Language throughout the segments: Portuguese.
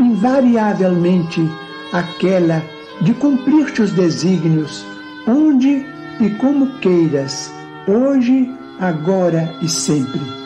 invariavelmente aquela de cumprir-te os desígnios onde e como queiras, hoje, agora e sempre.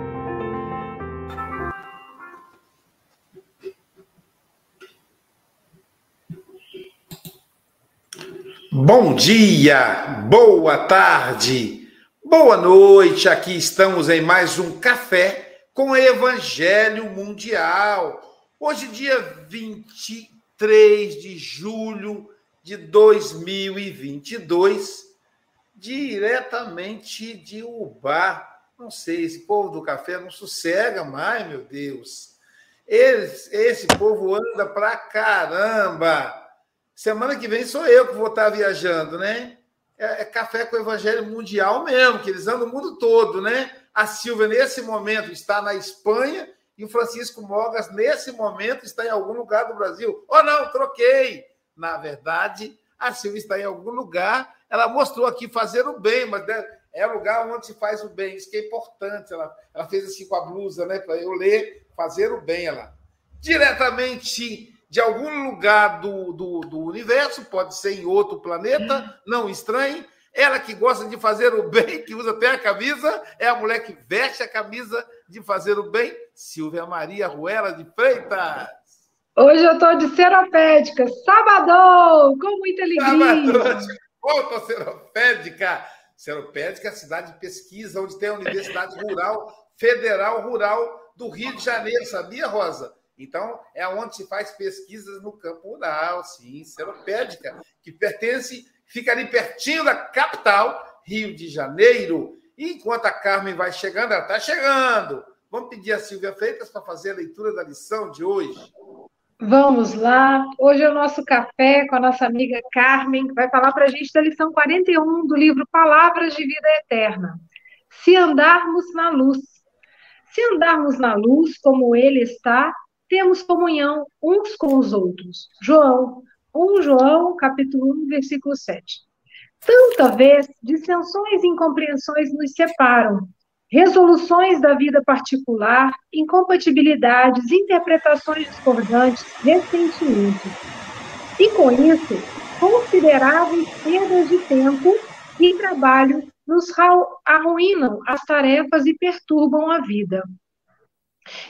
Bom dia, boa tarde, boa noite. Aqui estamos em mais um café com Evangelho Mundial. Hoje, dia 23 de julho de 2022, diretamente de Ubá. Não sei, esse povo do café não sossega mais, meu Deus. Esse, esse povo anda pra caramba. Semana que vem sou eu que vou estar viajando, né? É, é, café com o Evangelho Mundial mesmo, que eles andam o mundo todo, né? A Silvia, nesse momento, está na Espanha e o Francisco Mogas, nesse momento, está em algum lugar do Brasil. Oh, não, troquei! Na verdade, a Silvia está em algum lugar. Ela mostrou aqui fazer o bem, mas é lugar onde se faz o bem. Isso que é importante. Ela, ela fez assim com a blusa, né? Para eu ler, fazer o bem. Ela diretamente de algum lugar do, do, do, universo, pode ser em outro planeta, não estranhe. Ela que gosta de fazer o bem, que usa até a camisa, é a mulher que veste a camisa de fazer o bem, Silvia Maria Ruela de Freitas. Hoje eu estou de seropédica, sábado, com muita alegria. Sábado, volta seropédica. Seropédica é a cidade de pesquisa, onde tem a Universidade Rural, Federal Rural do Rio de Janeiro, sabia, Rosa? Então, é onde se faz pesquisas no campo rural, sim, seropédica, que pertence, fica ali pertinho da capital, Rio de Janeiro. E enquanto a Carmen vai chegando, ela está chegando. Vamos pedir a Silvia Freitas para fazer a leitura da lição de hoje. Vamos lá. Hoje é o nosso café com a nossa amiga Carmen, que vai falar para a gente da lição 41 do livro Palavras de Vida Eterna. Se andarmos na luz. Se andarmos na luz como ele está, temos comunhão uns com os outros. João, 1 João, capítulo 1, versículo 7. Tanta vez dissensões e incompreensões nos separam, resoluções da vida particular, incompatibilidades, interpretações discordantes, ressentimentos. E com isso, consideráveis perdas de tempo e trabalho nos arruinam as tarefas e perturbam a vida.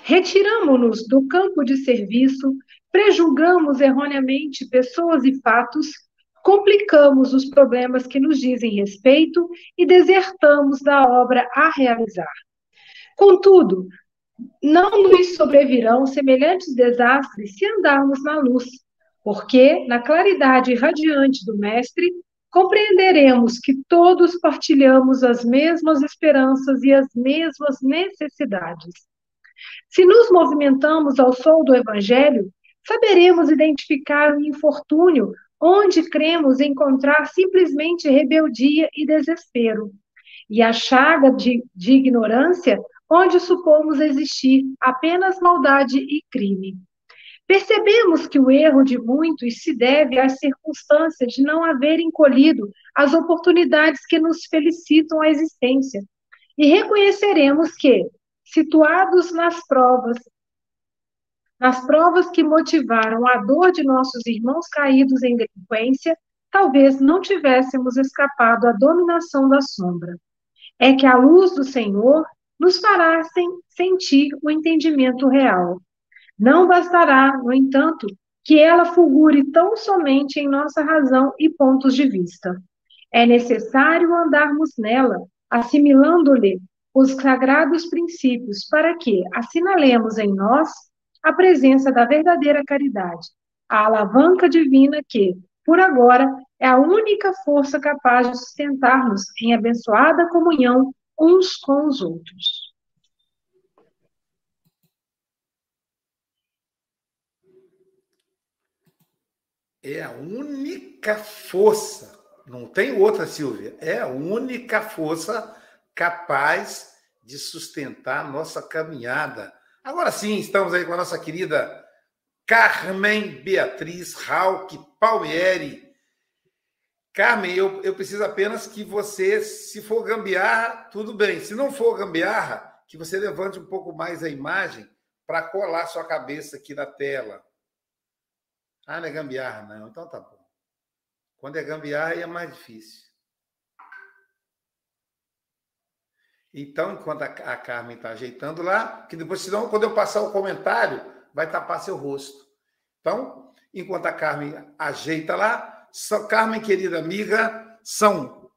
Retiramos-nos do campo de serviço, prejulgamos erroneamente pessoas e fatos, complicamos os problemas que nos dizem respeito e desertamos da obra a realizar. Contudo, não nos sobrevirão semelhantes desastres se andarmos na luz, porque, na claridade radiante do Mestre, compreenderemos que todos partilhamos as mesmas esperanças e as mesmas necessidades se nos movimentamos ao sol do Evangelho, saberemos identificar o infortúnio onde cremos encontrar simplesmente rebeldia e desespero, e a chaga de, de ignorância onde supomos existir apenas maldade e crime. Percebemos que o erro de muitos se deve às circunstâncias de não haverem colhido as oportunidades que nos felicitam a existência. E reconheceremos que, situados nas provas, nas provas que motivaram a dor de nossos irmãos caídos em delinquência, talvez não tivéssemos escapado à dominação da sombra. É que a luz do Senhor nos fará sentir o entendimento real. Não bastará, no entanto, que ela fulgure tão somente em nossa razão e pontos de vista. É necessário andarmos nela, assimilando-lhe os sagrados princípios para que assinalemos em nós a presença da verdadeira caridade, a alavanca divina que, por agora, é a única força capaz de sustentar-nos em abençoada comunhão uns com os outros. É a única força, não tem outra, Silvia, é a única força capaz de sustentar nossa caminhada. Agora sim, estamos aí com a nossa querida Carmen Beatriz Rauque Palmieri. Carmen, eu, eu preciso apenas que você, se for gambiarra, tudo bem. Se não for gambiarra, que você levante um pouco mais a imagem para colar sua cabeça aqui na tela. Ah, não é gambiarra, não. Então tá bom. Quando é gambiarra, é mais difícil. Então, enquanto a Carmen está ajeitando lá, que depois, senão, quando eu passar o comentário, vai tapar seu rosto. Então, enquanto a Carmen ajeita lá, só, Carmen, querida amiga, são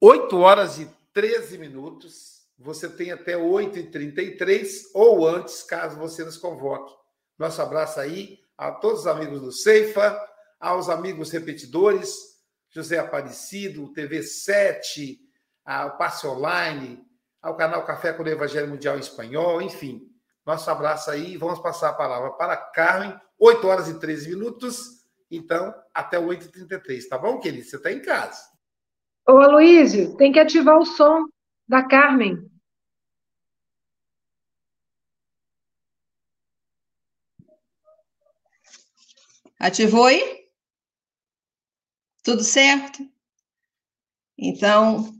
8 horas e 13 minutos. Você tem até 8h33 ou antes, caso você nos convoque. Nosso abraço aí a todos os amigos do Ceifa, aos amigos repetidores, José Aparecido, TV 7, ao Passe Online, ao canal Café com o Evangelho Mundial em Espanhol, enfim. Nosso abraço aí. Vamos passar a palavra para Carmen, 8 horas e 13 minutos. Então, até 8h33, tá bom, querido? Você está em casa. Ô, Aloysio, tem que ativar o som da Carmen. Ativou aí? Tudo certo? Então,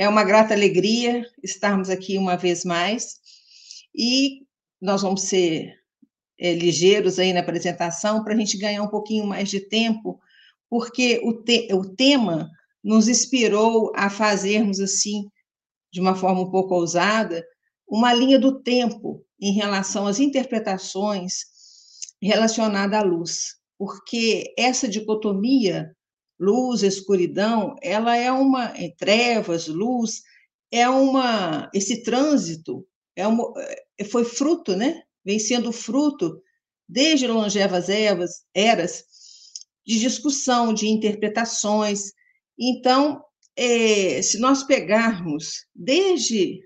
é uma grata alegria estarmos aqui uma vez mais. E nós vamos ser é, ligeiros aí na apresentação para a gente ganhar um pouquinho mais de tempo, porque o, te o tema nos inspirou a fazermos assim, de uma forma um pouco ousada, uma linha do tempo em relação às interpretações relacionadas à luz. Porque essa dicotomia luz, escuridão, ela é uma trevas, luz, é uma esse trânsito é uma, é, foi fruto, né? Vem sendo fruto desde longevas eras, eras de discussão, de interpretações. Então, é, se nós pegarmos desde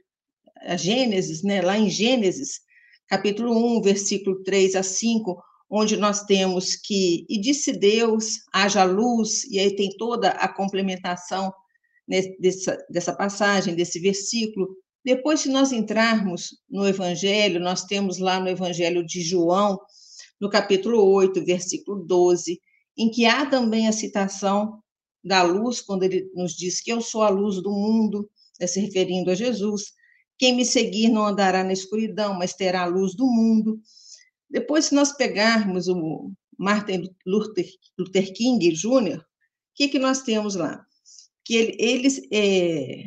a Gênesis, né, lá em Gênesis, capítulo 1, versículo 3 a 5, onde nós temos que, e disse Deus, haja luz, e aí tem toda a complementação dessa, dessa passagem, desse versículo. Depois, se nós entrarmos no Evangelho, nós temos lá no Evangelho de João, no capítulo 8, versículo 12, em que há também a citação da luz, quando ele nos diz que eu sou a luz do mundo, é se referindo a Jesus. Quem me seguir não andará na escuridão, mas terá a luz do mundo. Depois, se nós pegarmos o Martin Luther King Jr., o que, que nós temos lá? Que ele, ele é,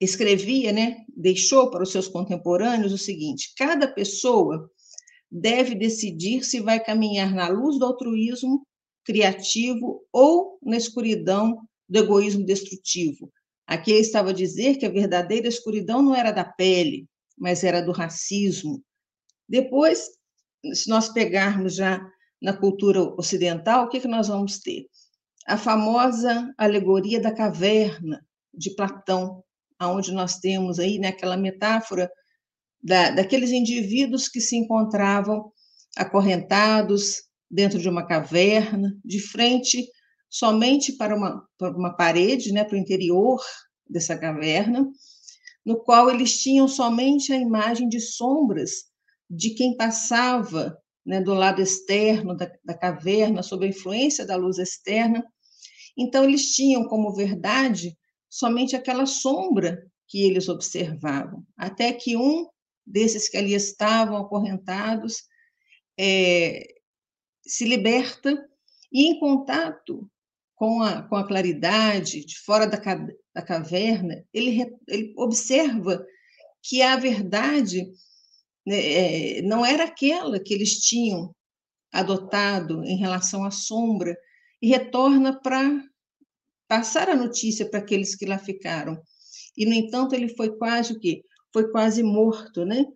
escrevia, né, deixou para os seus contemporâneos o seguinte: cada pessoa deve decidir se vai caminhar na luz do altruísmo criativo ou na escuridão do egoísmo destrutivo. Aqui ele estava a dizer que a verdadeira escuridão não era da pele, mas era do racismo. Depois, se nós pegarmos já na cultura ocidental, o que, que nós vamos ter? A famosa alegoria da caverna de Platão, aonde nós temos aí né, metáfora da, daqueles indivíduos que se encontravam acorrentados dentro de uma caverna, de frente somente para uma, para uma parede, né, para o interior dessa caverna, no qual eles tinham somente a imagem de sombras de quem passava né, do lado externo da, da caverna, sob a influência da luz externa. Então, eles tinham como verdade somente aquela sombra que eles observavam, até que um desses que ali estavam acorrentados é, se liberta e, em contato com a, com a claridade de fora da, da caverna, ele, ele observa que a verdade né, é, não era aquela que eles tinham adotado em relação à sombra, e retorna para passar a notícia para aqueles que lá ficaram. E, no entanto, ele foi quase o quê? Foi quase morto, né?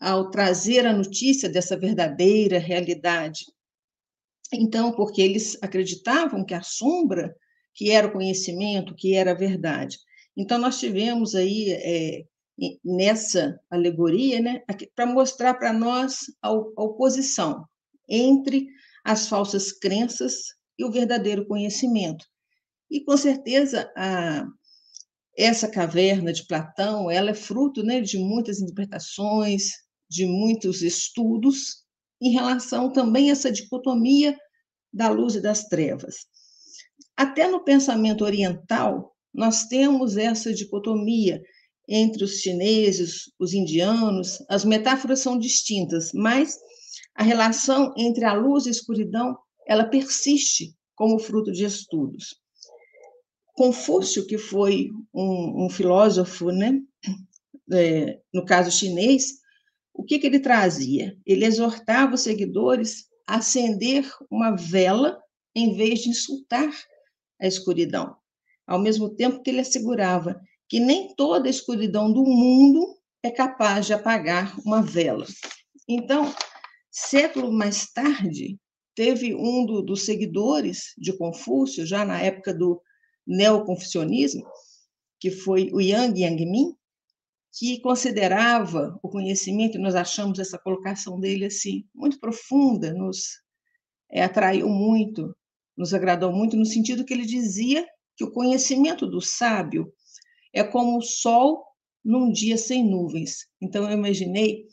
Ao trazer a notícia dessa verdadeira realidade. Então, porque eles acreditavam que a sombra, que era o conhecimento, que era a verdade. Então, nós tivemos aí é, nessa alegoria, né, para mostrar para nós a, oposição entre as falsas crenças e o verdadeiro conhecimento. E, com certeza, a, essa caverna de Platão, ela é fruto né, de muitas interpretações, de muitos estudos em relação também a essa dicotomia da luz e das trevas. Até no pensamento oriental, nós temos essa dicotomia entre os chineses, os indianos, as metáforas são distintas, mas a relação entre a luz e a escuridão, ela persiste como fruto de estudos. Confúcio, que foi um, um filósofo, né, é, no caso chinês, o que, que ele trazia? Ele exortava os seguidores a acender uma vela em vez de insultar a escuridão, ao mesmo tempo que ele assegurava que nem toda a escuridão do mundo é capaz de apagar uma vela. Então, século mais tarde, teve um do, dos seguidores de Confúcio, já na época do neoconfucionismo, que foi o Yang Yangmin, que considerava o conhecimento, nós achamos essa colocação dele assim muito profunda, nos é, atraiu muito, nos agradou muito, no sentido que ele dizia que o conhecimento do sábio é como o sol num dia sem nuvens. Então, eu imaginei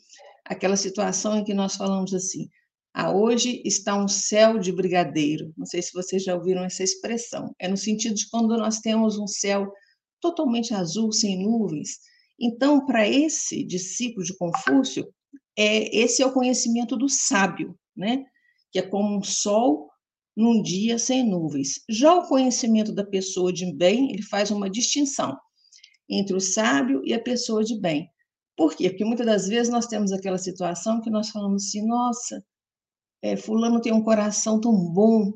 aquela situação em que nós falamos assim: ah, hoje está um céu de brigadeiro. Não sei se vocês já ouviram essa expressão. É no sentido de quando nós temos um céu totalmente azul, sem nuvens. Então, para esse discípulo de Confúcio, é, esse é o conhecimento do sábio, né? que é como um sol num dia sem nuvens. Já o conhecimento da pessoa de bem, ele faz uma distinção entre o sábio e a pessoa de bem. Por quê? Porque muitas das vezes nós temos aquela situação que nós falamos assim, nossa, é, fulano tem um coração tão bom,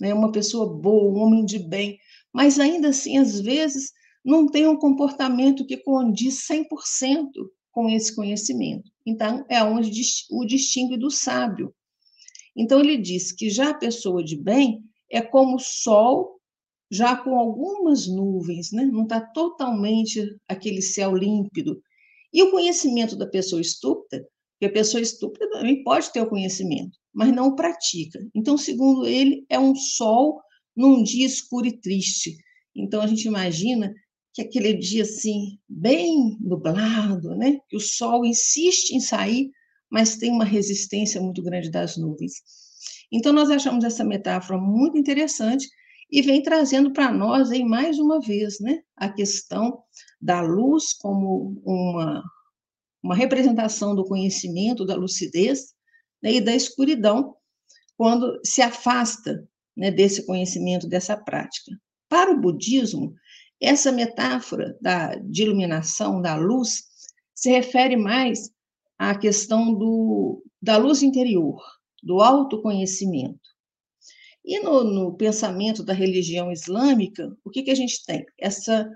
né, uma pessoa boa, um homem de bem, mas ainda assim, às vezes, não tem um comportamento que condiz 100% com esse conhecimento. Então, é onde o distingue do sábio. Então, ele diz que já a pessoa de bem é como o sol, já com algumas nuvens, né? não está totalmente aquele céu límpido. E o conhecimento da pessoa estúpida, porque a pessoa estúpida também pode ter o conhecimento, mas não pratica. Então, segundo ele, é um sol num dia escuro e triste. Então, a gente imagina que aquele dia assim, bem nublado, né? que o sol insiste em sair, mas tem uma resistência muito grande das nuvens. Então, nós achamos essa metáfora muito interessante e vem trazendo para nós aí mais uma vez né, a questão da luz como uma, uma representação do conhecimento, da lucidez, né, e da escuridão, quando se afasta né, desse conhecimento, dessa prática. Para o budismo, essa metáfora da, de iluminação, da luz, se refere mais à questão do, da luz interior, do autoconhecimento. E no, no pensamento da religião islâmica, o que, que a gente tem? Essa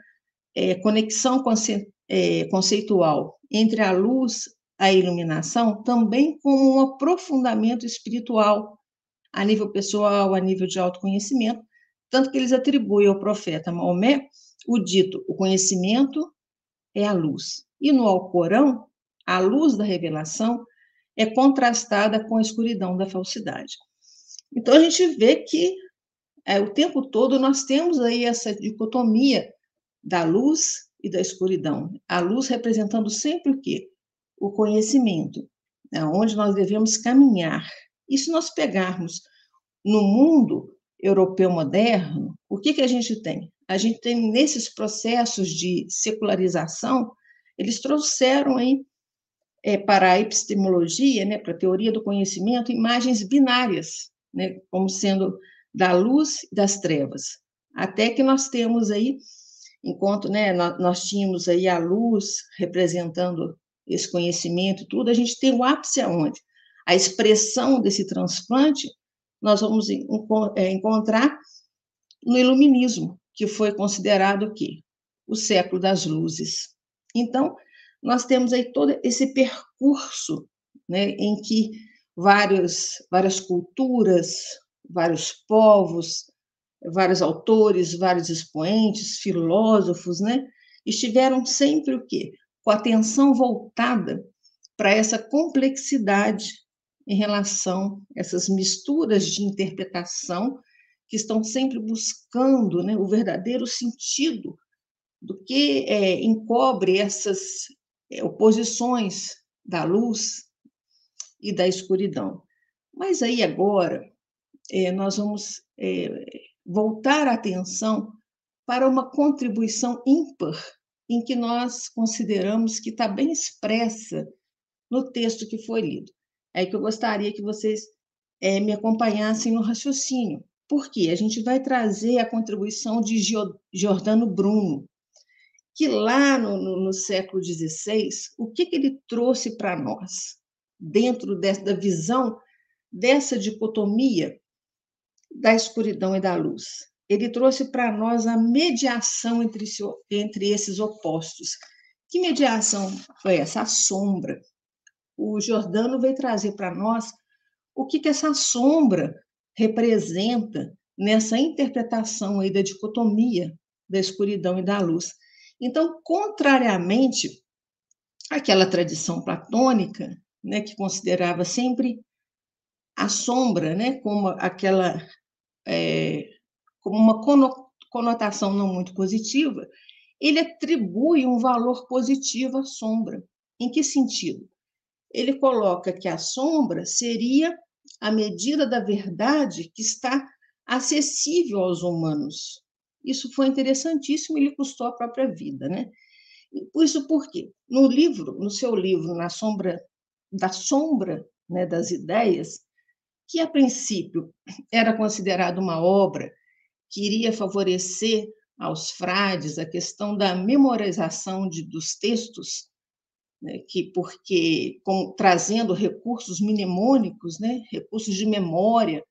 é, conexão conce, é, conceitual entre a luz a iluminação também como um aprofundamento espiritual a nível pessoal, a nível de autoconhecimento, tanto que eles atribuem ao profeta Maomé o dito: o conhecimento é a luz. E no Alcorão, a luz da revelação é contrastada com a escuridão da falsidade. Então a gente vê que é, o tempo todo nós temos aí essa dicotomia da luz e da escuridão. A luz representando sempre o quê? o conhecimento, aonde nós devemos caminhar. E se nós pegarmos no mundo europeu moderno, o que, que a gente tem? A gente tem nesses processos de secularização, eles trouxeram aí é, para a epistemologia, né, para a teoria do conhecimento, imagens binárias, né, como sendo da luz e das trevas. Até que nós temos aí, enquanto né, nós, tínhamos aí a luz representando esse conhecimento, tudo, a gente tem o ápice aonde? A expressão desse transplante nós vamos é, encontrar no iluminismo, que foi considerado o quê? O século das luzes. Então, nós temos aí todo esse percurso né, em que vários, várias culturas, vários povos, vários autores, vários expoentes, filósofos, né, estiveram sempre o quê? com a atenção voltada para essa complexidade em relação a essas misturas de interpretação que estão sempre buscando né, o verdadeiro sentido do que é, encobre essas é, oposições da luz e da escuridão. Mas aí agora é, nós vamos é, voltar a atenção para uma contribuição ímpar em que nós consideramos que está bem expressa no texto que foi lido. É que eu gostaria que vocês é, me acompanhassem no raciocínio. Por quê? A gente vai trazer a contribuição de Giordano Bruno, que lá no, no, no século XVI, o que, que ele trouxe para nós, dentro da visão dessa dicotomia da escuridão e da luz? Ele trouxe para nós a mediação entre, entre esses opostos. Que mediação foi essa? A sombra. O Jordano veio trazer para nós o que, que essa sombra representa nessa interpretação aí da dicotomia da escuridão e da luz. Então, contrariamente àquela tradição platônica, né, que considerava sempre a sombra, né, como aquela é, como uma conotação não muito positiva, ele atribui um valor positivo à sombra. Em que sentido? Ele coloca que a sombra seria a medida da verdade que está acessível aos humanos. Isso foi interessantíssimo e lhe custou a própria vida, né? Isso porque no livro, no seu livro Na Sombra da Sombra, né, das ideias, que a princípio era considerado uma obra que iria favorecer aos frades a questão da memorização de, dos textos, né, que porque com, trazendo recursos mnemônicos, né, recursos de memória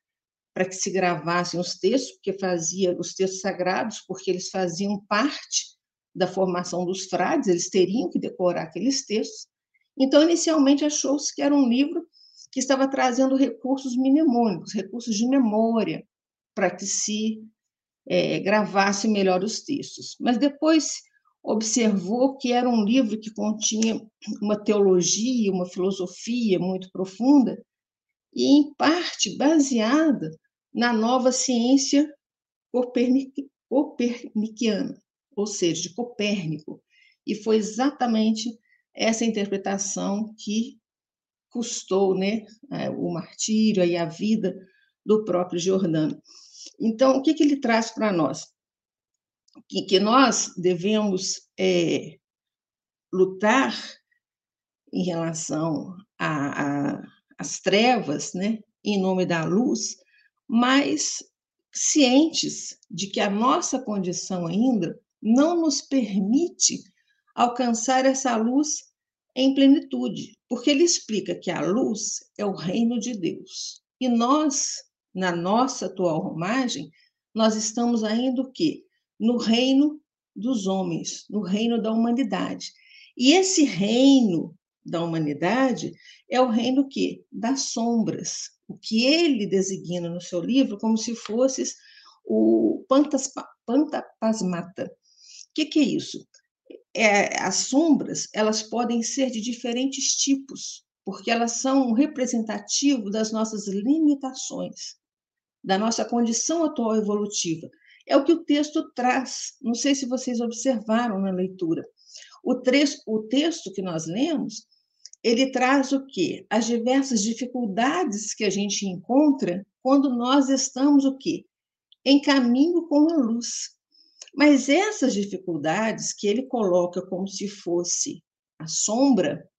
para que se gravassem os textos, porque fazia os textos sagrados, porque eles faziam parte da formação dos frades, eles teriam que decorar aqueles textos. Então, inicialmente achou-se que era um livro que estava trazendo recursos mnemônicos, recursos de memória, para que se é, gravasse melhor os textos. Mas depois observou que era um livro que continha uma teologia, uma filosofia muito profunda, e em parte baseada na nova ciência copernicana, ou seja, de Copérnico. E foi exatamente essa interpretação que custou né, o martírio e a vida do próprio Giordano. Então, o que, que ele traz para nós? Que, que, nós devemos é, lutar em relação às trevas, né, em nome da luz, mas cientes de que a nossa condição ainda não nos permite alcançar essa luz em plenitude, porque ele explica que a luz é o reino de Deus. E nós na nossa atual romagem, nós estamos ainda o quê? No reino dos homens, no reino da humanidade. E esse reino da humanidade é o reino que das sombras, o que ele designa no seu livro como se fosse o pantapasmata. O que, que é isso? É, as sombras elas podem ser de diferentes tipos, porque elas são representativas das nossas limitações da nossa condição atual evolutiva. É o que o texto traz. Não sei se vocês observaram na leitura. O, trecho, o texto que nós lemos, ele traz o quê? As diversas dificuldades que a gente encontra quando nós estamos o quê? Em caminho com a luz. Mas essas dificuldades que ele coloca como se fosse a sombra,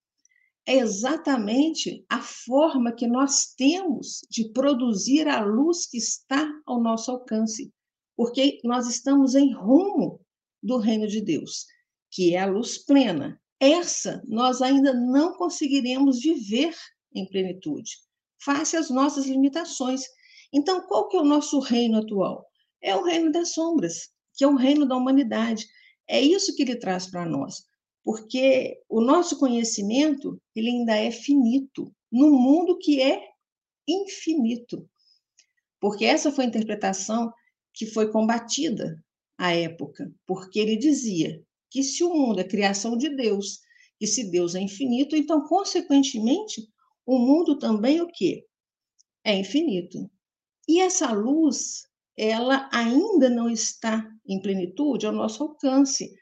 é exatamente a forma que nós temos de produzir a luz que está ao nosso alcance, porque nós estamos em rumo do reino de Deus, que é a luz plena. Essa nós ainda não conseguiremos viver em plenitude, face às nossas limitações. Então, qual que é o nosso reino atual? É o reino das sombras, que é o reino da humanidade. É isso que ele traz para nós porque o nosso conhecimento ele ainda é finito num mundo que é infinito. Porque essa foi a interpretação que foi combatida à época, porque ele dizia que se o mundo é criação de Deus, e se Deus é infinito, então consequentemente o mundo também o quê? É infinito. E essa luz, ela ainda não está em plenitude ao nosso alcance,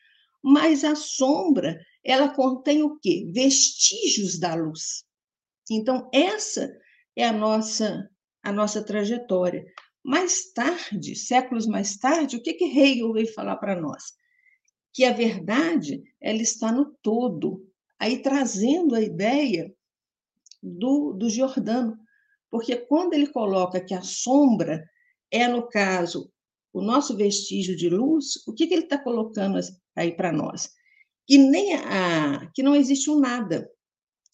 mas a sombra, ela contém o quê? Vestígios da luz. Então, essa é a nossa a nossa trajetória. Mais tarde, séculos mais tarde, o que que Hegel veio falar para nós? Que a verdade, ela está no todo. Aí trazendo a ideia do, do Giordano, porque quando ele coloca que a sombra é, no caso, o nosso vestígio de luz, o que, que ele está colocando aí para nós? Que, nem a, que não existe um nada,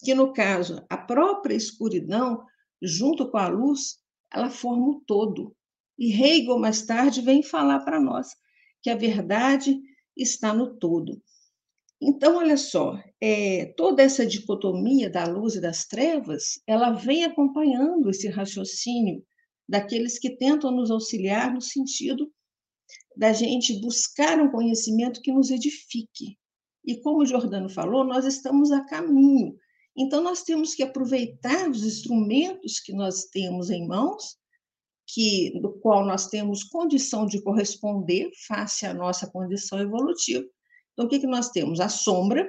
que no caso, a própria escuridão, junto com a luz, ela forma o todo. E Hegel, mais tarde, vem falar para nós que a verdade está no todo. Então, olha só, é, toda essa dicotomia da luz e das trevas, ela vem acompanhando esse raciocínio daqueles que tentam nos auxiliar no sentido da gente buscar um conhecimento que nos edifique. E como o Jordano falou, nós estamos a caminho. Então, nós temos que aproveitar os instrumentos que nós temos em mãos, que do qual nós temos condição de corresponder face à nossa condição evolutiva, então, o que, que nós temos? A sombra,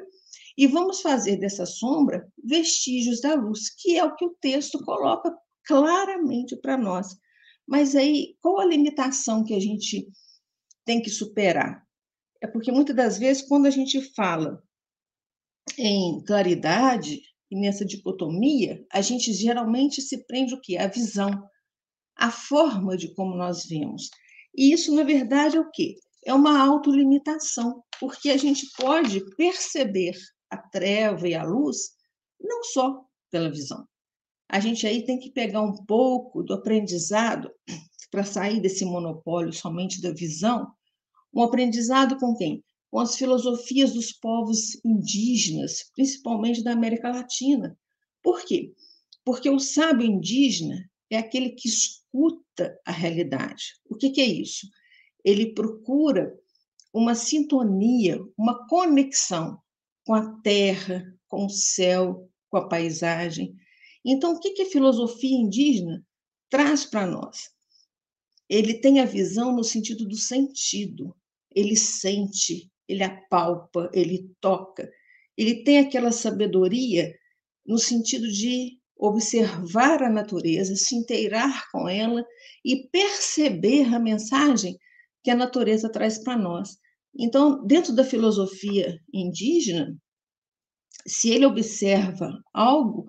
e vamos fazer dessa sombra vestígios da luz, que é o que o texto coloca claramente para nós. Mas aí, qual a limitação que a gente tem que superar? É porque muitas das vezes, quando a gente fala em claridade e nessa dicotomia, a gente geralmente se prende o quê? A visão, a forma de como nós vemos. E isso, na verdade, é o quê? É uma autolimitação porque a gente pode perceber a treva e a luz não só pela visão. A gente aí tem que pegar um pouco do aprendizado para sair desse monopólio somente da visão, um aprendizado com quem? Com as filosofias dos povos indígenas, principalmente da América Latina. Por quê? Porque o sábio indígena é aquele que escuta a realidade. O que, que é isso? Ele procura uma sintonia, uma conexão com a terra, com o céu, com a paisagem. Então, o que a filosofia indígena traz para nós? Ele tem a visão no sentido do sentido. Ele sente, ele apalpa, ele toca. Ele tem aquela sabedoria no sentido de observar a natureza, se inteirar com ela e perceber a mensagem que a natureza traz para nós. Então, dentro da filosofia indígena, se ele observa algo,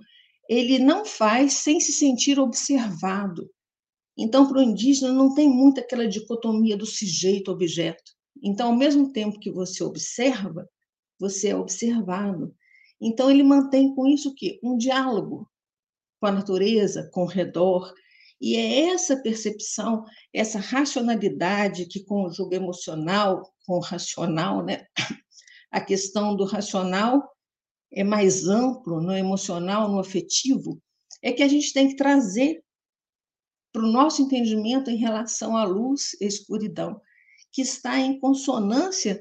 ele não faz sem se sentir observado. Então, para o indígena, não tem muito aquela dicotomia do sujeito-objeto. Então, ao mesmo tempo que você observa, você é observado. Então, ele mantém com isso o quê? Um diálogo com a natureza, com o redor, e é essa percepção, essa racionalidade que conjuga emocional com racional, né? A questão do racional é mais amplo no emocional, no afetivo, é que a gente tem que trazer para o nosso entendimento em relação à luz e escuridão, que está em consonância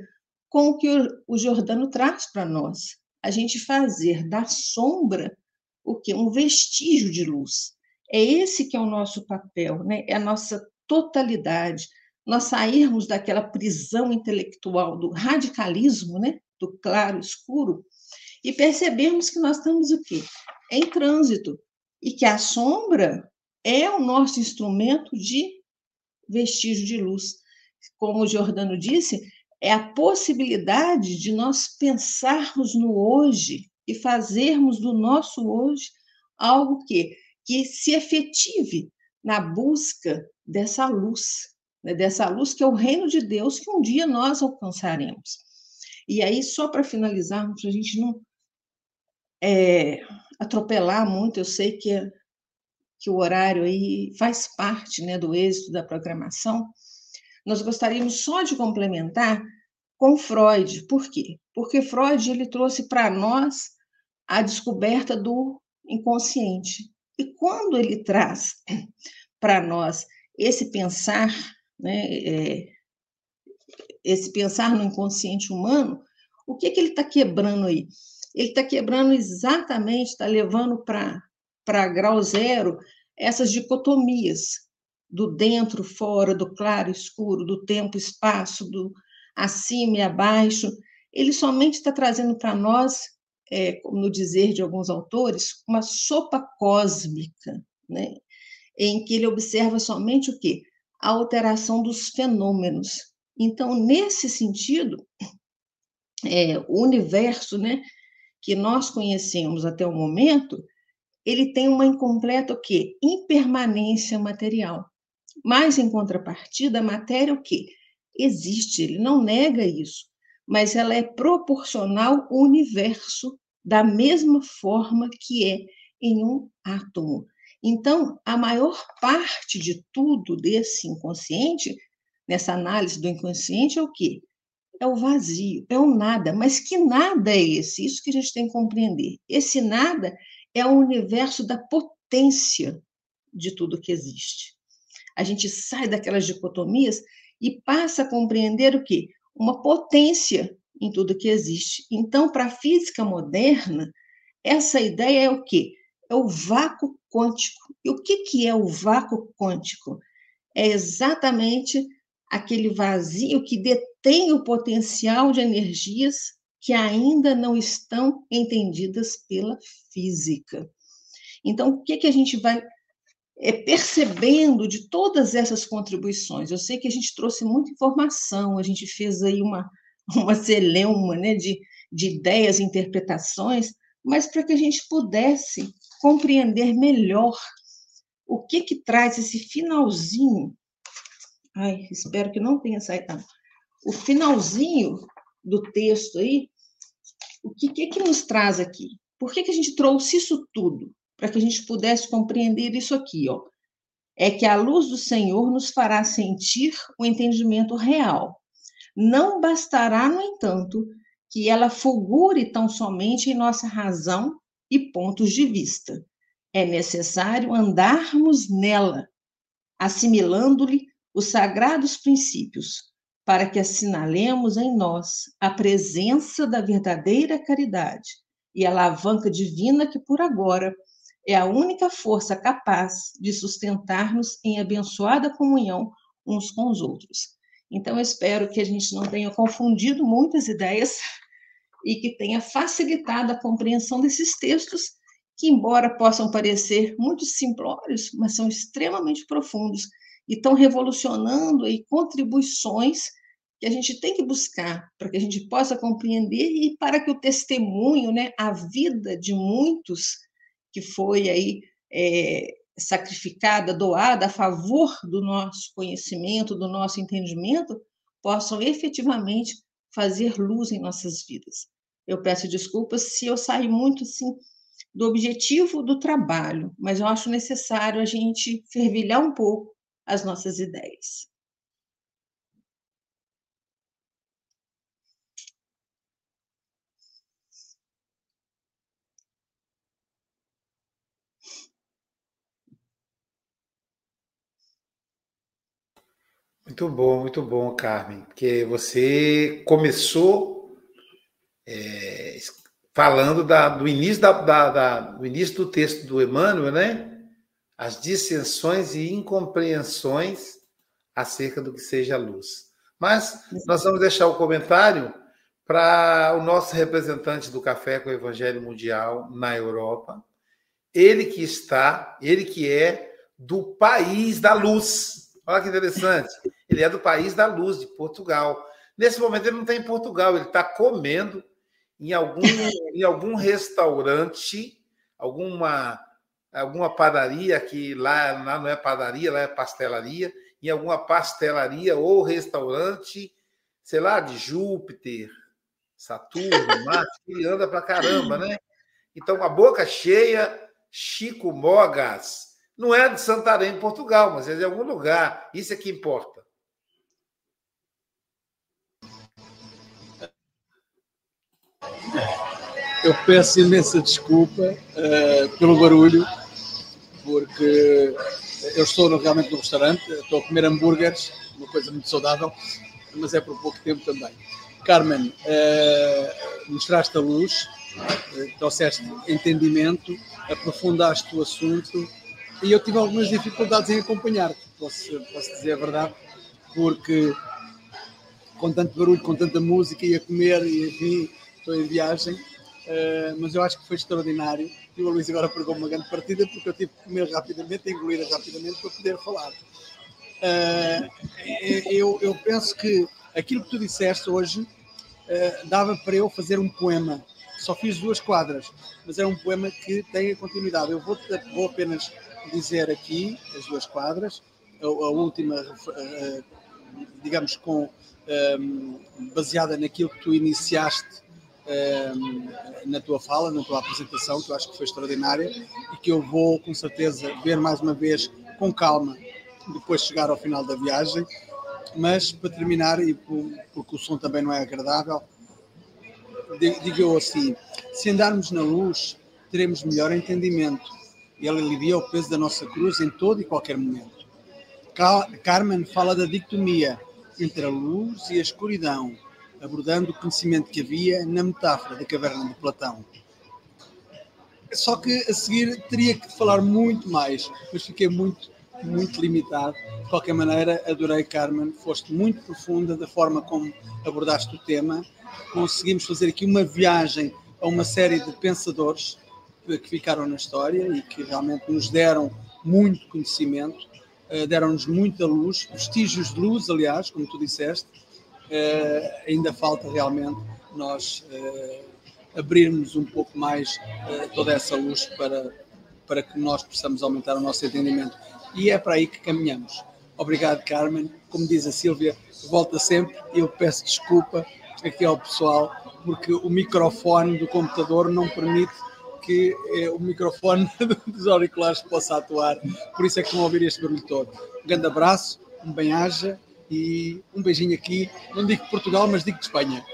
com o que o Jordano traz para nós. A gente fazer da sombra o que um vestígio de luz. É esse que é o nosso papel, né? É a nossa totalidade. Nós sairmos daquela prisão intelectual do radicalismo, né? Do claro escuro e percebermos que nós estamos o quê? Em trânsito e que a sombra é o nosso instrumento de vestígio de luz. Como o Giordano disse, é a possibilidade de nós pensarmos no hoje e fazermos do nosso hoje algo que que se efetive na busca dessa luz, né, dessa luz que é o reino de Deus que um dia nós alcançaremos. E aí, só para finalizarmos, para a gente não é, atropelar muito, eu sei que, que o horário aí faz parte né, do êxito da programação, nós gostaríamos só de complementar com Freud. Por quê? Porque Freud ele trouxe para nós a descoberta do inconsciente. E quando ele traz para nós esse pensar, né, é, esse pensar no inconsciente humano, o que, que ele está quebrando aí? Ele está quebrando exatamente, está levando para grau zero essas dicotomias do dentro, fora, do claro, escuro, do tempo, espaço, do acima e abaixo. ele somente está trazendo para nós, é, no dizer de alguns autores, uma sopa cósmica, né? em que ele observa somente o quê? A alteração dos fenômenos. Então, nesse sentido, é, o universo né, que nós conhecemos até o momento, ele tem uma incompleta o quê? Impermanência material. Mas, em contrapartida, a matéria o quê? Existe, ele não nega isso, mas ela é proporcional ao universo da mesma forma que é em um átomo. Então, a maior parte de tudo desse inconsciente, nessa análise do inconsciente, é o quê? É o vazio, é o nada. Mas que nada é esse? Isso que a gente tem que compreender. Esse nada é o universo da potência de tudo que existe. A gente sai daquelas dicotomias e passa a compreender o quê? Uma potência em tudo que existe. Então, para a física moderna, essa ideia é o quê? É o vácuo quântico. E o que, que é o vácuo quântico? É exatamente aquele vazio que detém o potencial de energias que ainda não estão entendidas pela física. Então, o que, que a gente vai é, percebendo de todas essas contribuições? Eu sei que a gente trouxe muita informação, a gente fez aí uma, uma celeuma né, de, de ideias, interpretações, mas para que a gente pudesse compreender melhor o que que traz esse finalzinho. Ai, espero que não tenha saído. O finalzinho do texto aí, o que, que que nos traz aqui? Por que, que a gente trouxe isso tudo? Para que a gente pudesse compreender isso aqui, ó. É que a luz do Senhor nos fará sentir o entendimento real. Não bastará, no entanto, que ela fulgure tão somente em nossa razão e pontos de vista. É necessário andarmos nela, assimilando-lhe os sagrados princípios, para que assinalemos em nós a presença da verdadeira caridade e a alavanca divina que, por agora, é a única força capaz de sustentar-nos em abençoada comunhão uns com os outros. Então, eu espero que a gente não tenha confundido muitas ideias e que tenha facilitado a compreensão desses textos, que, embora possam parecer muito simplórios, mas são extremamente profundos e estão revolucionando aí contribuições que a gente tem que buscar para que a gente possa compreender e para que o testemunho, né, a vida de muitos que foi aí é, sacrificada, doada a favor do nosso conhecimento, do nosso entendimento, possam efetivamente fazer luz em nossas vidas. Eu peço desculpas se eu saí muito assim do objetivo do trabalho, mas eu acho necessário a gente fervilhar um pouco as nossas ideias. Muito bom, muito bom, Carmen, porque você começou é, falando da, do, início da, da, da, do início do texto do Emmanuel, né? As dissensões e incompreensões acerca do que seja a luz. Mas nós vamos deixar o comentário para o nosso representante do Café com o Evangelho Mundial na Europa. Ele que está, ele que é do país da luz. Olha que interessante. Ele é do país da luz, de Portugal. Nesse momento ele não está em Portugal, ele está comendo em algum, em algum restaurante, alguma, alguma padaria, que lá, lá não é padaria, lá é pastelaria, em alguma pastelaria ou restaurante, sei lá, de Júpiter, Saturno, Marte, ele anda pra caramba, né? Então, a boca cheia, Chico Mogas. Não é de Santarém, Portugal, mas é de algum lugar. Isso é que importa. Eu peço imensa desculpa uh, pelo barulho, porque eu estou no, realmente no restaurante, estou a comer hambúrgueres, uma coisa muito saudável, mas é por pouco tempo também. Carmen, uh, mostraste a luz, uh, trouxeste entendimento, aprofundaste o assunto e eu tive algumas dificuldades em acompanhar-te, posso, posso dizer a verdade, porque com tanto barulho, com tanta música e a comer e enfim, estou em viagem. Uh, mas eu acho que foi extraordinário. E o Luís agora pegou uma grande partida porque eu tive que comer rapidamente, engolir rapidamente para poder falar. Uh, eu, eu penso que aquilo que tu disseste hoje uh, dava para eu fazer um poema. Só fiz duas quadras, mas é um poema que tem a continuidade. Eu vou, vou apenas dizer aqui as duas quadras. A, a última, digamos, com um, baseada naquilo que tu iniciaste na tua fala, na tua apresentação, que eu acho que foi extraordinária e que eu vou com certeza ver mais uma vez com calma depois de chegar ao final da viagem. Mas para terminar, e porque o som também não é agradável, digo eu assim: se andarmos na luz, teremos melhor entendimento. E ela alivia o peso da nossa cruz em todo e qualquer momento. Carmen fala da dicotomia entre a luz e a escuridão, abordando o conhecimento que havia na metáfora da caverna de Platão. Só que a seguir teria que falar muito mais, mas fiquei muito, muito limitado. De qualquer maneira, adorei, Carmen, foste muito profunda da forma como abordaste o tema. Conseguimos fazer aqui uma viagem a uma série de pensadores que ficaram na história e que realmente nos deram muito conhecimento eh, deram-nos muita luz, vestígios de luz, aliás, como tu disseste. Uh, ainda falta realmente nós uh, abrirmos um pouco mais toda essa luz para, para que nós possamos aumentar o nosso entendimento. E é para aí que caminhamos. Obrigado, Carmen. Como diz a Sílvia, volta sempre. Eu peço desculpa aqui ao pessoal, porque o microfone do computador não permite que eh, o microfone dos auriculares possa atuar. Por isso é que vão ouvir este barulho todo. Um grande abraço, um bem-aja e um beijinho aqui. Não digo Portugal, mas digo de Espanha.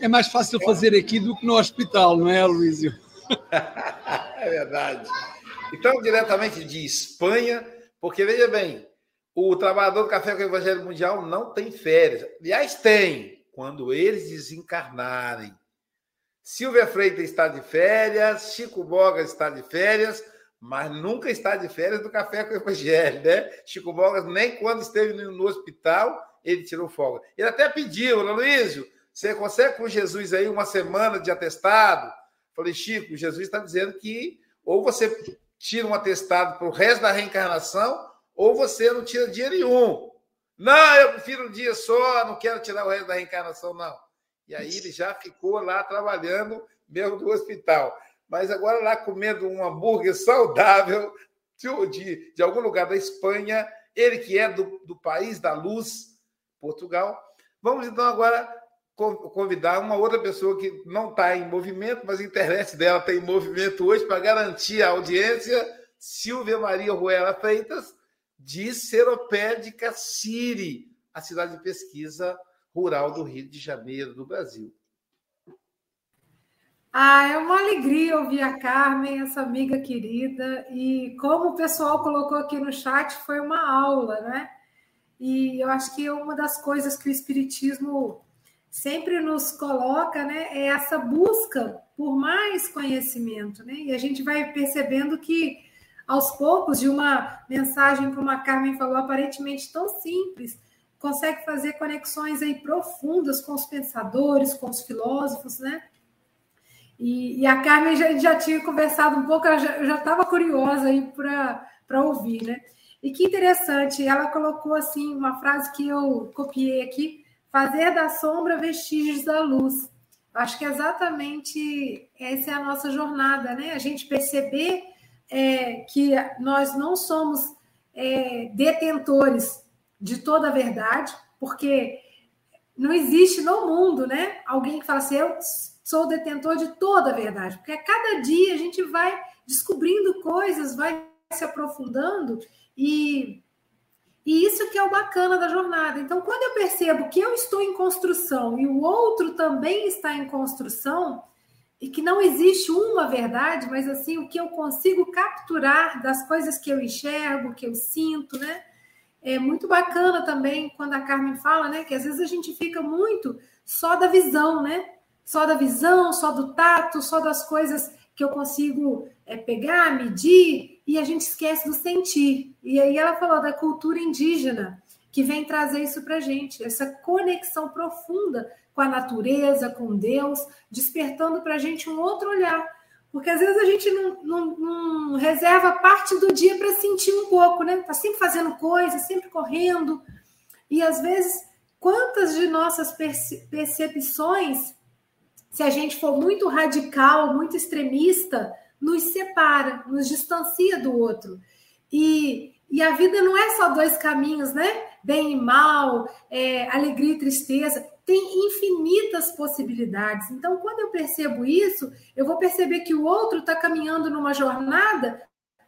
É mais fácil fazer aqui do que no hospital, não é, Luísio? é verdade. Então, diretamente de Espanha, porque veja bem, o trabalhador do Café com o Evangelho Mundial não tem férias. Aliás, tem, quando eles desencarnarem. Silvia Freitas está de férias, Chico Bogas está de férias, mas nunca está de férias do Café com o Evangelho, né? Chico Bogas, nem quando esteve no hospital, ele tirou folga. Ele até pediu, Luísio, você consegue com Jesus aí uma semana de atestado? Falei, Chico, Jesus está dizendo que ou você tira um atestado para o resto da reencarnação, ou você não tira dia nenhum. Não, eu prefiro um dia só, não quero tirar o resto da reencarnação, não. E aí ele já ficou lá trabalhando mesmo do hospital. Mas agora lá comendo um hambúrguer saudável de, de, de algum lugar da Espanha, ele que é do, do país da luz, Portugal. Vamos então agora convidar uma outra pessoa que não está em movimento, mas a internet dela está em movimento hoje para garantir a audiência, Silvia Maria Ruela Freitas, de Seropédica Ciri, a cidade de pesquisa rural do Rio de Janeiro, do Brasil. Ah, é uma alegria ouvir a Carmen, essa amiga querida, e como o pessoal colocou aqui no chat, foi uma aula, né? E eu acho que uma das coisas que o Espiritismo sempre nos coloca, né, é essa busca por mais conhecimento, né? E a gente vai percebendo que, aos poucos, de uma mensagem como a Carmen falou, aparentemente tão simples, consegue fazer conexões aí profundas com os pensadores, com os filósofos, né? E, e a Carmen já, já tinha conversado um pouco, eu já estava curiosa aí para ouvir, né? E que interessante, ela colocou assim uma frase que eu copiei aqui: fazer da sombra vestígios da luz. Acho que exatamente essa é a nossa jornada, né? A gente perceber é, que nós não somos é, detentores de toda a verdade, porque não existe no mundo, né, alguém que fala assim, eu sou detentor de toda a verdade, porque a cada dia a gente vai descobrindo coisas, vai se aprofundando e e isso que é o bacana da jornada. Então, quando eu percebo que eu estou em construção e o outro também está em construção, e que não existe uma verdade, mas assim, o que eu consigo capturar das coisas que eu enxergo, que eu sinto, né? É muito bacana também quando a Carmen fala, né, que às vezes a gente fica muito só da visão, né? Só da visão, só do tato, só das coisas que eu consigo é, pegar, medir, e a gente esquece do sentir. E aí ela falou da cultura indígena. que vem trazer isso para a gente, essa conexão profunda com a natureza, com Deus, despertando para a gente um outro olhar. Porque às vezes a gente não, não, não reserva parte do dia para sentir um pouco, né? Está sempre fazendo coisas, sempre correndo. E às vezes, quantas de nossas percepções, se a gente for muito radical, muito extremista, nos separa, nos distancia do outro. E, e a vida não é só dois caminhos, né? Bem e mal, é, alegria e tristeza. Tem infinitas possibilidades. Então, quando eu percebo isso, eu vou perceber que o outro está caminhando numa jornada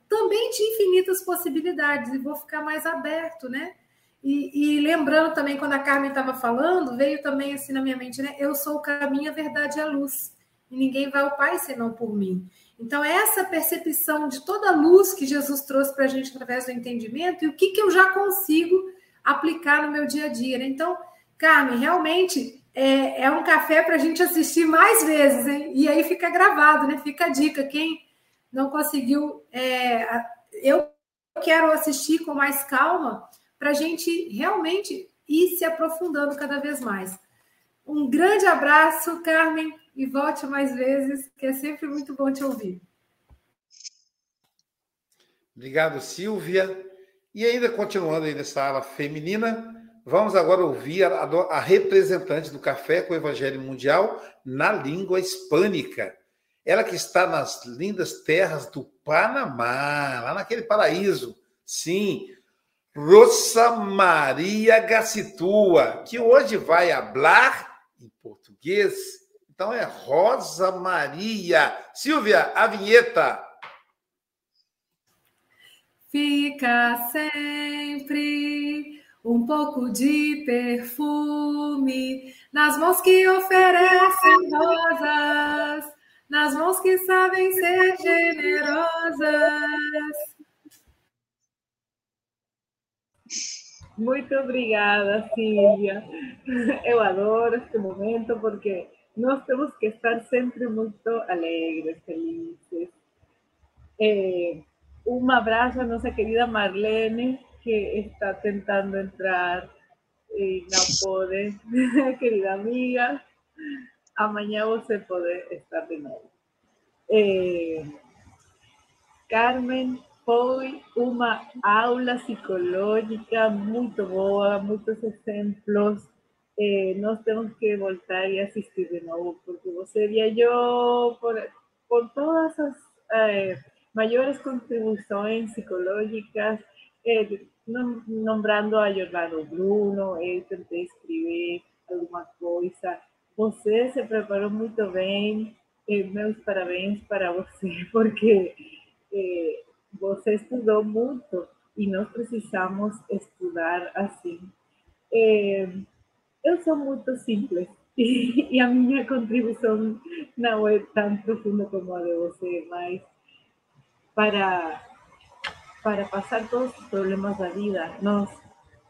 também de infinitas possibilidades e vou ficar mais aberto, né? E, e, lembrando também, quando a Carmen estava falando, veio também assim na minha mente, né? Eu sou o caminho, a verdade e a luz. E ninguém vai ao Pai senão por mim. Então, essa percepção de toda a luz que Jesus trouxe para a gente através do entendimento e o que, que eu já consigo aplicar no meu dia a dia. Né? Então, Carmen, realmente é, é um café para a gente assistir mais vezes, hein? E aí fica gravado, né? Fica a dica. Quem não conseguiu, é, eu quero assistir com mais calma para a gente realmente ir se aprofundando cada vez mais. Um grande abraço, Carmen e volte mais vezes, que é sempre muito bom te ouvir. Obrigado, Silvia. E ainda continuando aí nessa ala feminina, vamos agora ouvir a, a representante do Café com o Evangelho Mundial na língua hispânica. Ela que está nas lindas terras do Panamá, lá naquele paraíso. Sim, Rosa Maria Gacitua, que hoje vai falar em português então é Rosa Maria. Silvia, a vinheta. Fica sempre um pouco de perfume nas mãos que oferecem rosas, nas mãos que sabem ser generosas. Muito obrigada, Silvia. Eu adoro este momento porque nós temos que estar sempre muito alegres, felizes. Eh, um abraço a nossa querida Marlene, que está tentando entrar e não pode. querida amiga, amanhã você pode estar de novo. Eh, Carmen, foi uma aula psicológica muito boa, muitos exemplos eh, nos tenemos que voltar y asistir de nuevo, porque sería yo por, por todas esas eh, mayores contribuciones psicológicas, eh, nombrando a Giordano Bruno, eu tentei escrever alguma coisa. Você se preparou muito bem, eh, meus parabéns para você, porque eh, você estudou muito e nós precisamos estudar assim. Eh, eu sou muito simples e, e, a minha contribuição não é tão profunda como a de você, mas para, para passar todos os problemas da vida, nós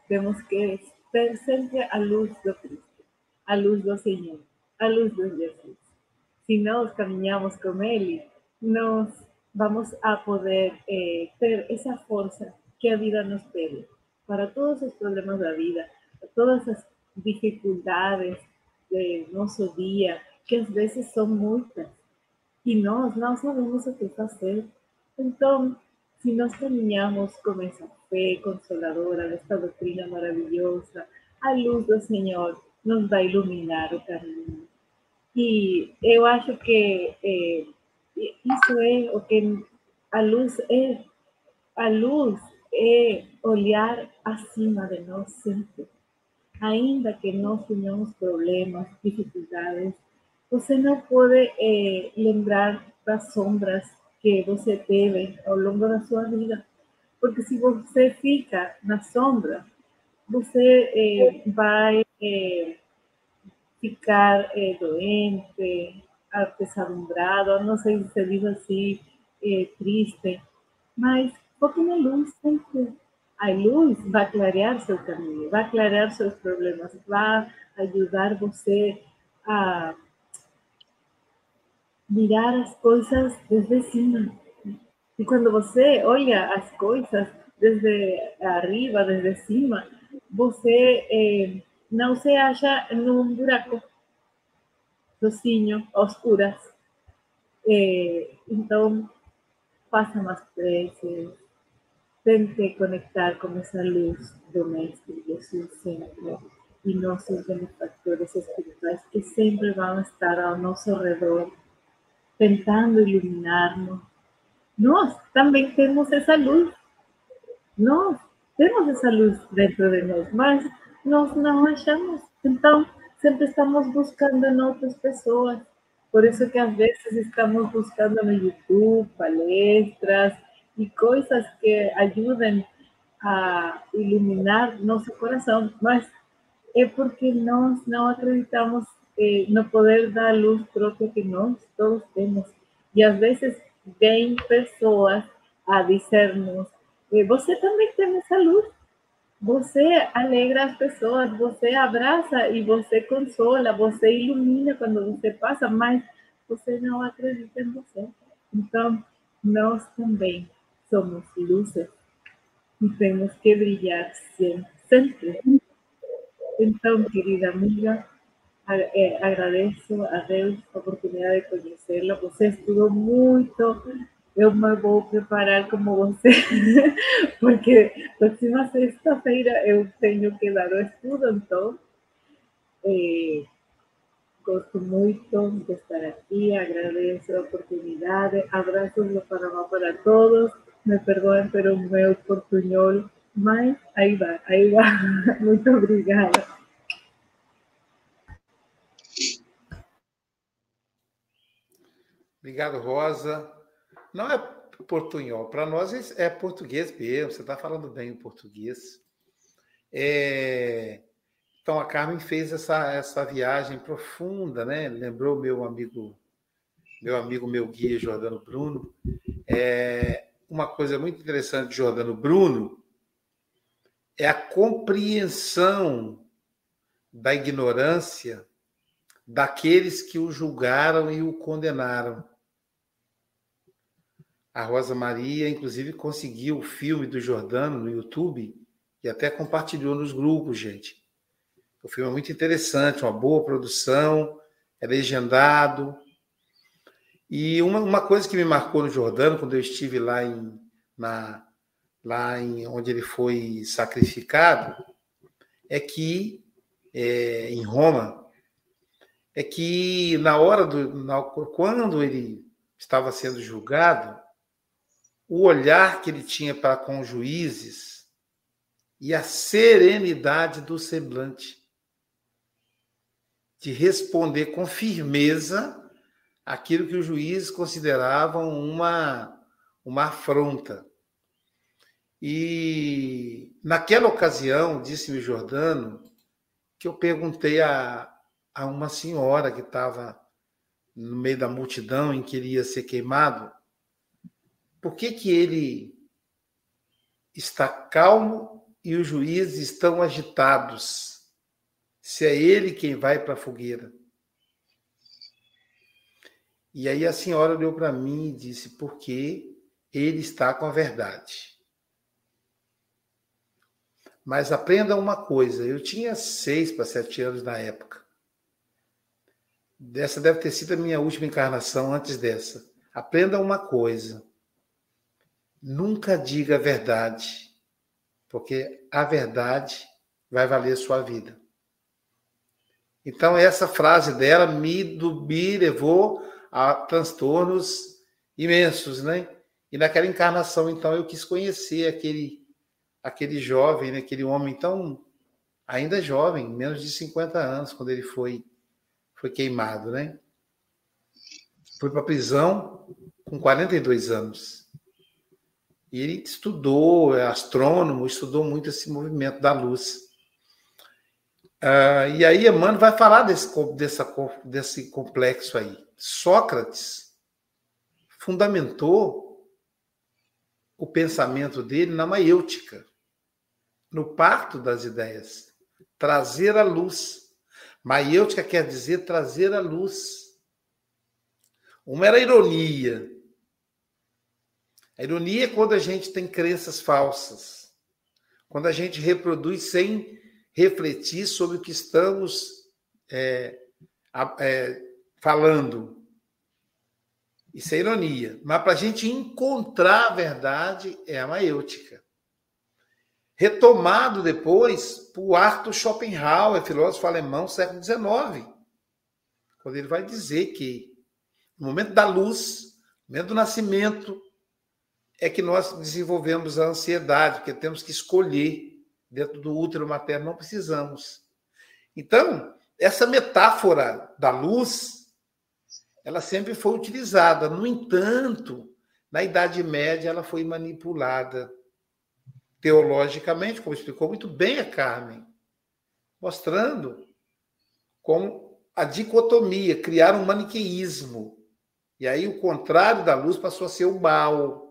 temos que ter sempre a luz do Cristo, a luz do Senhor, a luz de Jesus. Se nós caminhamos com Ele, nós vamos a poder eh, ter essa força que a vida nos pede para todos os problemas da vida, todas as dificuldades de nosso dia, que às vezes são muitas, e nós não sabemos o que fazer. Então, se nós caminhamos com essa fé consoladora desta doutrina maravilhosa, a luz do Senhor nos vai iluminar o caminho. E eu acho que é, isso é o que a luz é. A luz é olhar acima de nós sempre ainda que nós tenhamos problemas, dificuldades, você não pode eh, lembrar das sombras que você teve ao longo da sua vida. Porque se você fica na sombra, você eh, vai eh, ficar doente, apesadumbrado, não sei se se diz assim, triste, mas foque na luz sempre a luz vai clarear seu caminho, vai clarear seus problemas, vai ajudar você a mirar as coisas desde cima. E quando você olha as coisas desde arriba, desde cima, você é, não se acha num buraco sozinho, oscuras. É, então, faça mais preces, tente conectar com essa luz do Mestre Jesus sempre e benefactores espirituais que sempre vão estar ao nosso redor, tentando iluminar-nos. Nós também temos essa luz. Nós temos essa luz dentro de nós, mas nós não achamos. Então, sempre estamos buscando em outras pessoas. Por isso que às vezes estamos buscando no YouTube palestras e coisas que ajudem a iluminar nosso coração, mas é porque nós não acreditamos eh, no poder da luz própria que nós todos temos. E às vezes vem pessoas a dizer-nos você também tem essa luz. Você alegra as pessoas, você abraça e você consola, você ilumina quando você passa, mas você não acredita em você. Então, nós também somos luzes e temos que brilhar sempre. Então, querida amiga, eh, agradeço a Deus a oportunidade de conhecê-la. Você estudou muito, eu me vou preparar como você, porque próxima sexta-feira eu tenho que dar o estudo, então eh, gosto muito de estar aqui, agradeço a oportunidade, abraços do Panamá para todos, me perdoem pelo meu portunhol, mas aí vai, aí vai, muito obrigada. Obrigado, Rosa. Não é portunhol, para nós é português mesmo, você está falando bem o português. É... Então a Carmen fez essa, essa viagem profunda, né? Lembrou meu amigo, meu amigo, meu guia Jordano Bruno. É... Uma coisa muito interessante de Jordano Bruno é a compreensão da ignorância daqueles que o julgaram e o condenaram. A Rosa Maria, inclusive, conseguiu o filme do Jordano no YouTube e até compartilhou nos grupos, gente. O filme é muito interessante, uma boa produção, é legendado. E uma, uma coisa que me marcou no Jordano, quando eu estive lá em, na, lá em onde ele foi sacrificado, é que é, em Roma, é que na hora do na, quando ele estava sendo julgado, o olhar que ele tinha para com os juízes e a serenidade do semblante de responder com firmeza aquilo que os juízes consideravam uma, uma afronta. E naquela ocasião, disse-me Jordano, que eu perguntei a, a uma senhora que estava no meio da multidão em que ele ia ser queimado, por que, que ele está calmo e os juízes estão agitados? Se é ele quem vai para a fogueira. E aí a senhora olhou para mim e disse: porque ele está com a verdade. Mas aprenda uma coisa: eu tinha seis para sete anos na época. Dessa deve ter sido a minha última encarnação antes dessa. Aprenda uma coisa: Nunca diga a verdade, porque a verdade vai valer sua vida. Então, essa frase dela me, me levou a transtornos imensos, né? E naquela encarnação, então, eu quis conhecer aquele, aquele jovem, né? aquele homem tão ainda jovem, menos de 50 anos, quando ele foi, foi queimado, né? Foi para a prisão com 42 anos. E ele estudou, é astrônomo, estudou muito esse movimento da luz. Uh, e aí Emmanuel vai falar desse, dessa, desse complexo aí. Sócrates fundamentou o pensamento dele na maiêutica, no parto das ideias, trazer a luz. Maiêutica quer dizer trazer a luz. Uma era ironia, a ironia é quando a gente tem crenças falsas. quando a gente reproduz sem refletir sobre o que estamos é, é, falando. Isso é ironia. Mas para a gente encontrar a verdade é a maêutica. Retomado depois por Arthur Schopenhauer, filósofo alemão, século XIX, quando ele vai dizer que no momento da luz, no momento do nascimento, é que nós desenvolvemos a ansiedade, porque temos que escolher dentro do útero materno, não precisamos. Então, essa metáfora da luz ela sempre foi utilizada. No entanto, na Idade Média, ela foi manipulada teologicamente, como explicou muito bem a Carmen, mostrando como a dicotomia, criar um maniqueísmo. E aí o contrário da luz passou a ser o mal.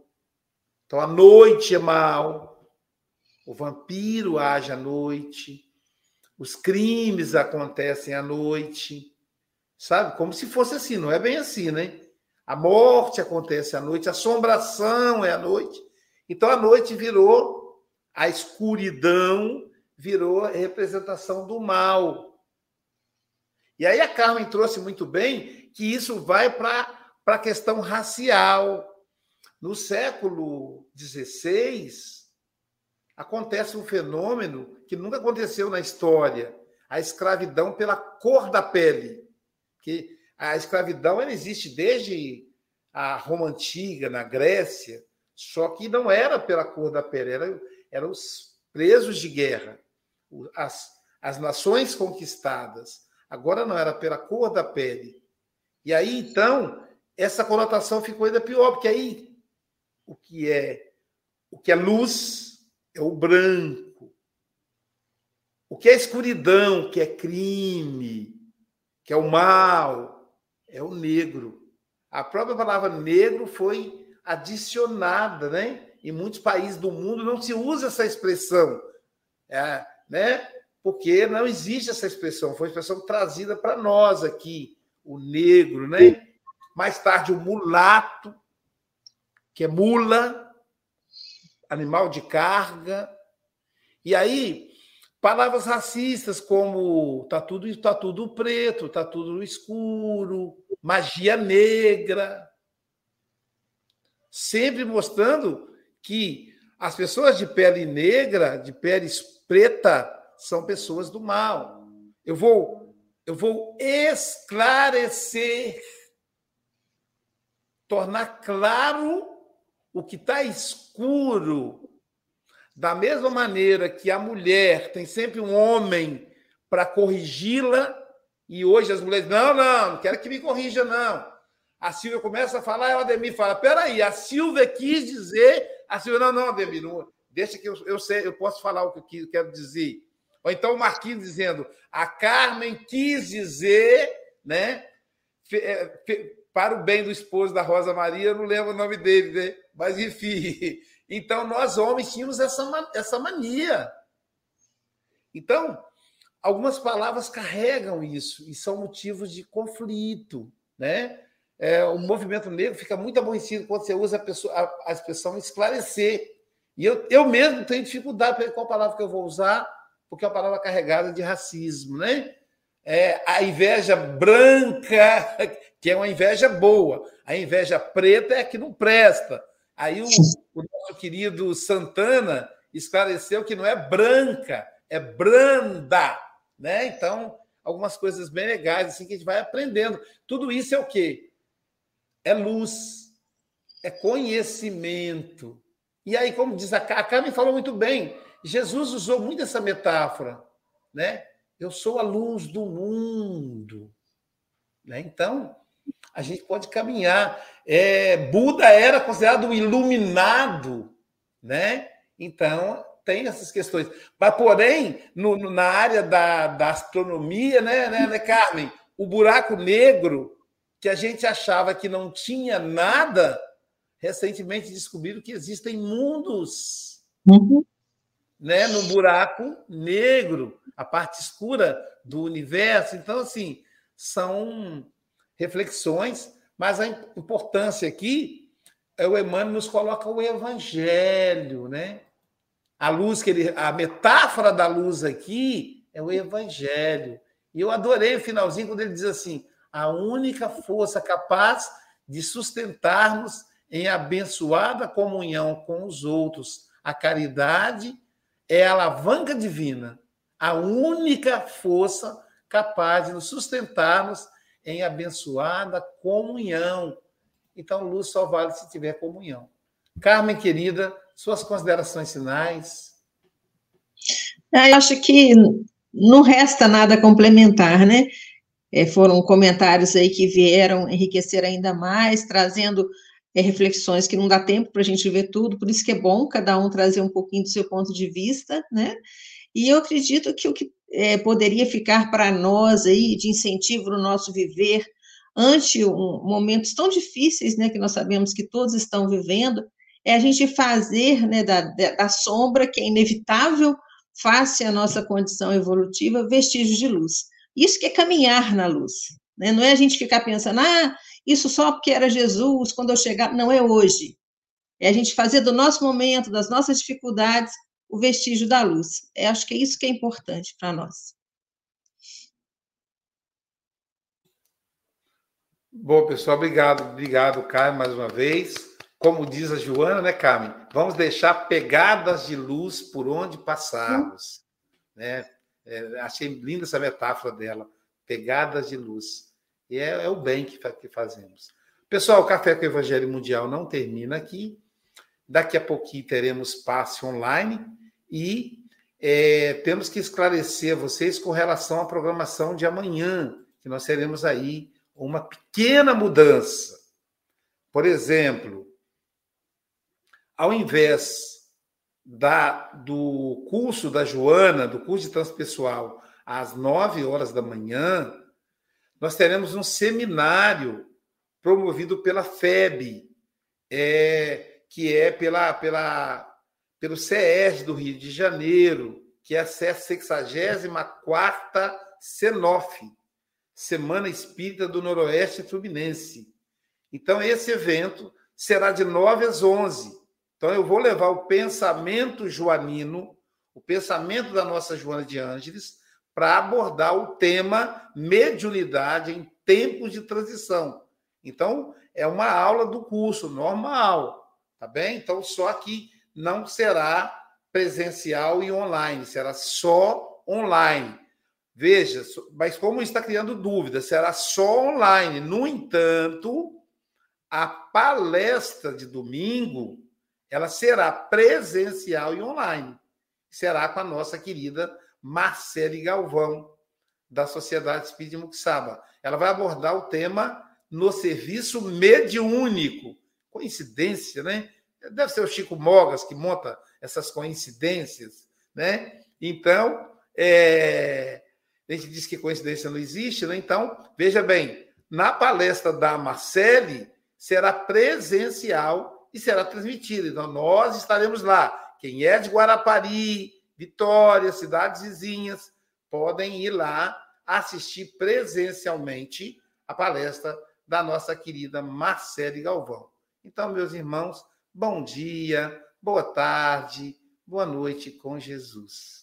Então a noite é mal, o vampiro age à noite, os crimes acontecem à noite, Sabe? Como se fosse assim, não é bem assim, né? A morte acontece à noite, a assombração é à noite. Então a noite virou a escuridão, virou a representação do mal. E aí a Carmen trouxe muito bem que isso vai para a questão racial. No século XVI, acontece um fenômeno que nunca aconteceu na história: a escravidão pela cor da pele que a escravidão ela existe desde a Roma Antiga, na Grécia, só que não era pela cor da pele, era, eram os presos de guerra, as, as nações conquistadas. Agora não era pela cor da pele. E aí, então, essa conotação ficou ainda pior, porque aí o que é o que é luz é o branco. O que é escuridão, que é crime, que é o mal, é o negro. A própria palavra negro foi adicionada, né? Em muitos países do mundo não se usa essa expressão, é, né? Porque não existe essa expressão, foi uma expressão trazida para nós aqui, o negro, né? Mais tarde, o mulato, que é mula, animal de carga. E aí, Palavras racistas como tá tudo, tá tudo preto, tá tudo escuro, magia negra. Sempre mostrando que as pessoas de pele negra, de pele preta, são pessoas do mal. Eu vou eu vou esclarecer, tornar claro o que está escuro da mesma maneira que a mulher tem sempre um homem para corrigi-la, e hoje as mulheres, não, não, não quero que me corrija, não. A Silvia começa a falar, e o Ademir fala: peraí, a Silvia quis dizer. A Silvia, não, não, Ademir, não, deixa que eu, eu sei, eu posso falar o que eu quero dizer. Ou então o Marquinhos dizendo: a Carmen quis dizer, né? É, para o bem do esposo da Rosa Maria, eu não lembro o nome dele, né? Mas enfim, então, nós homens tínhamos essa, essa mania. Então, algumas palavras carregam isso e são motivos de conflito, né? É, o movimento negro fica muito aborrecido quando você usa a, pessoa, a, a expressão esclarecer. E eu, eu mesmo tenho dificuldade para qual palavra que eu vou usar, porque é uma palavra carregada de racismo, né? É, a inveja branca, que é uma inveja boa. A inveja preta é a que não presta. Aí o, o nosso querido Santana esclareceu que não é branca, é branda, né? Então, algumas coisas bem legais assim que a gente vai aprendendo. Tudo isso é o quê? É luz, é conhecimento. E aí, como diz a Carmen falou muito bem, Jesus usou muito essa metáfora, né? Eu sou a luz do mundo. Né? Então, a gente pode caminhar. É, Buda era considerado um iluminado, né? Então, tem essas questões. Mas, porém, no, no, na área da, da astronomia, né, né, né, Carmen? O buraco negro, que a gente achava que não tinha nada, recentemente descobriram que existem mundos uhum. né, no buraco negro, a parte escura do universo. Então, assim, são reflexões, mas a importância aqui é o Emmanuel nos coloca o evangelho, né? A luz que ele, a metáfora da luz aqui é o evangelho. E eu adorei o finalzinho quando ele diz assim: a única força capaz de sustentar-nos em abençoada comunhão com os outros. A caridade é a alavanca divina, a única força capaz de nos sustentarmos em abençoada comunhão. Então, luz só vale se tiver comunhão. Carmen, querida, suas considerações finais. É, eu acho que não resta nada complementar, né? É, foram comentários aí que vieram enriquecer ainda mais, trazendo é, reflexões que não dá tempo para a gente ver tudo, por isso que é bom cada um trazer um pouquinho do seu ponto de vista, né? E eu acredito que o que é, poderia ficar para nós aí de incentivo no nosso viver ante um, momentos tão difíceis, né, que nós sabemos que todos estão vivendo, é a gente fazer né, da, da sombra, que é inevitável, face à nossa condição evolutiva, vestígios de luz. Isso que é caminhar na luz. Né? Não é a gente ficar pensando, ah, isso só porque era Jesus, quando eu chegar. Não é hoje. É a gente fazer do nosso momento, das nossas dificuldades, o vestígio da luz. É, acho que é isso que é importante para nós. Bom, pessoal, obrigado, obrigado, Caio, mais uma vez. Como diz a Joana, né, Carmen? Vamos deixar pegadas de luz por onde passarmos. Né? É, achei linda essa metáfora dela, pegadas de luz. E é, é o bem que, que fazemos. Pessoal, o Café com o Evangelho Mundial não termina aqui. Daqui a pouquinho teremos passe online e é, temos que esclarecer vocês com relação à programação de amanhã, que nós teremos aí uma pequena mudança. Por exemplo, ao invés da, do curso da Joana, do curso de transpessoal, às 9 horas da manhã, nós teremos um seminário promovido pela FEB, é, que é pela, pela pelo CES do Rio de Janeiro, que é a 64ª CENOF, Semana Espírita do Noroeste Fluminense. Então, esse evento será de 9 às 11. Então, eu vou levar o pensamento joanino, o pensamento da nossa Joana de Ângeles, para abordar o tema mediunidade em tempos de transição. Então, é uma aula do curso normal, tá bem? Então, só que não será presencial e online, será só online. Veja, mas como está criando dúvida, será só online. No entanto, a palestra de domingo ela será presencial e online. Será com a nossa querida Marcele Galvão, da Sociedade Espírita de Muxaba. Ela vai abordar o tema no serviço mediúnico. Coincidência, né? Deve ser o Chico Mogas que monta essas coincidências, né? Então, é... a gente diz que coincidência não existe, né? Então, veja bem, na palestra da Marcele será presencial e será transmitida. Então, nós estaremos lá. Quem é de Guarapari, Vitória, cidades vizinhas, podem ir lá assistir presencialmente a palestra da nossa querida Marcele Galvão. Então, meus irmãos, bom dia, boa tarde, boa noite com Jesus.